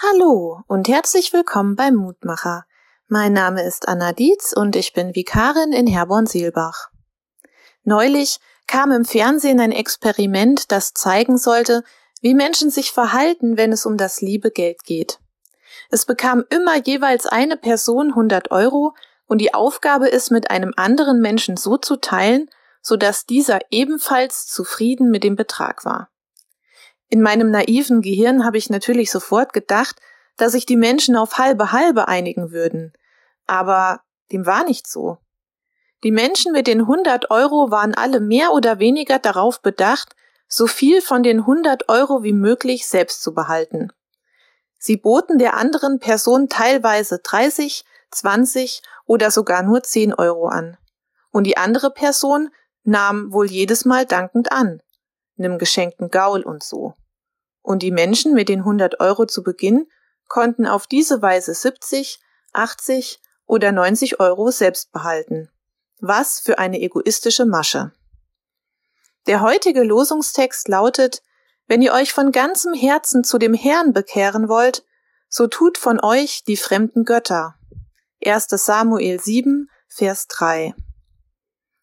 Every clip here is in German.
Hallo und herzlich willkommen beim Mutmacher. Mein Name ist Anna Dietz und ich bin Vikarin in Herborn-Seelbach. Neulich kam im Fernsehen ein Experiment, das zeigen sollte, wie Menschen sich verhalten, wenn es um das liebe Geld geht. Es bekam immer jeweils eine Person 100 Euro und die Aufgabe ist, mit einem anderen Menschen so zu teilen, so dass dieser ebenfalls zufrieden mit dem Betrag war. In meinem naiven Gehirn habe ich natürlich sofort gedacht, dass sich die Menschen auf halbe halbe einigen würden. Aber dem war nicht so. Die Menschen mit den 100 Euro waren alle mehr oder weniger darauf bedacht, so viel von den 100 Euro wie möglich selbst zu behalten. Sie boten der anderen Person teilweise 30, 20 oder sogar nur 10 Euro an. Und die andere Person nahm wohl jedes Mal dankend an nem geschenkten Gaul und so. Und die Menschen mit den 100 Euro zu Beginn konnten auf diese Weise 70, 80 oder 90 Euro selbst behalten. Was für eine egoistische Masche. Der heutige Losungstext lautet, wenn ihr euch von ganzem Herzen zu dem Herrn bekehren wollt, so tut von euch die fremden Götter. 1. Samuel 7, Vers 3.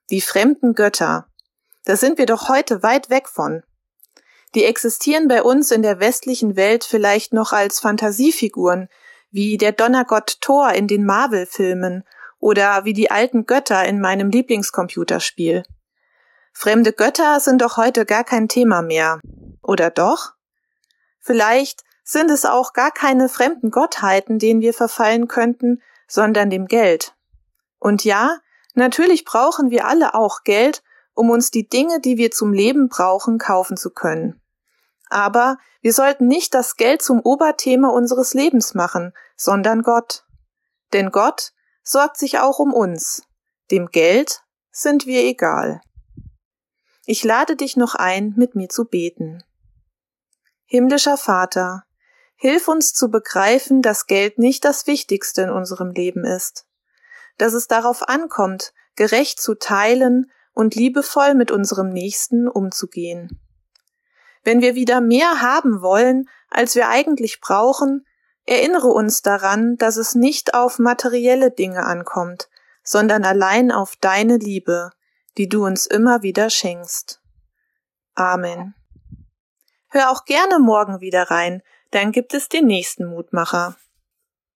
Die fremden Götter. Da sind wir doch heute weit weg von. Die existieren bei uns in der westlichen Welt vielleicht noch als Fantasiefiguren, wie der Donnergott Thor in den Marvel-Filmen oder wie die alten Götter in meinem Lieblingscomputerspiel. Fremde Götter sind doch heute gar kein Thema mehr. Oder doch? Vielleicht sind es auch gar keine fremden Gottheiten, denen wir verfallen könnten, sondern dem Geld. Und ja, natürlich brauchen wir alle auch Geld, um uns die Dinge, die wir zum Leben brauchen, kaufen zu können. Aber wir sollten nicht das Geld zum Oberthema unseres Lebens machen, sondern Gott. Denn Gott sorgt sich auch um uns. Dem Geld sind wir egal. Ich lade dich noch ein, mit mir zu beten. Himmlischer Vater, hilf uns zu begreifen, dass Geld nicht das Wichtigste in unserem Leben ist, dass es darauf ankommt, gerecht zu teilen und liebevoll mit unserem Nächsten umzugehen. Wenn wir wieder mehr haben wollen, als wir eigentlich brauchen, erinnere uns daran, dass es nicht auf materielle Dinge ankommt, sondern allein auf deine Liebe, die du uns immer wieder schenkst. Amen. Hör auch gerne morgen wieder rein, dann gibt es den nächsten Mutmacher.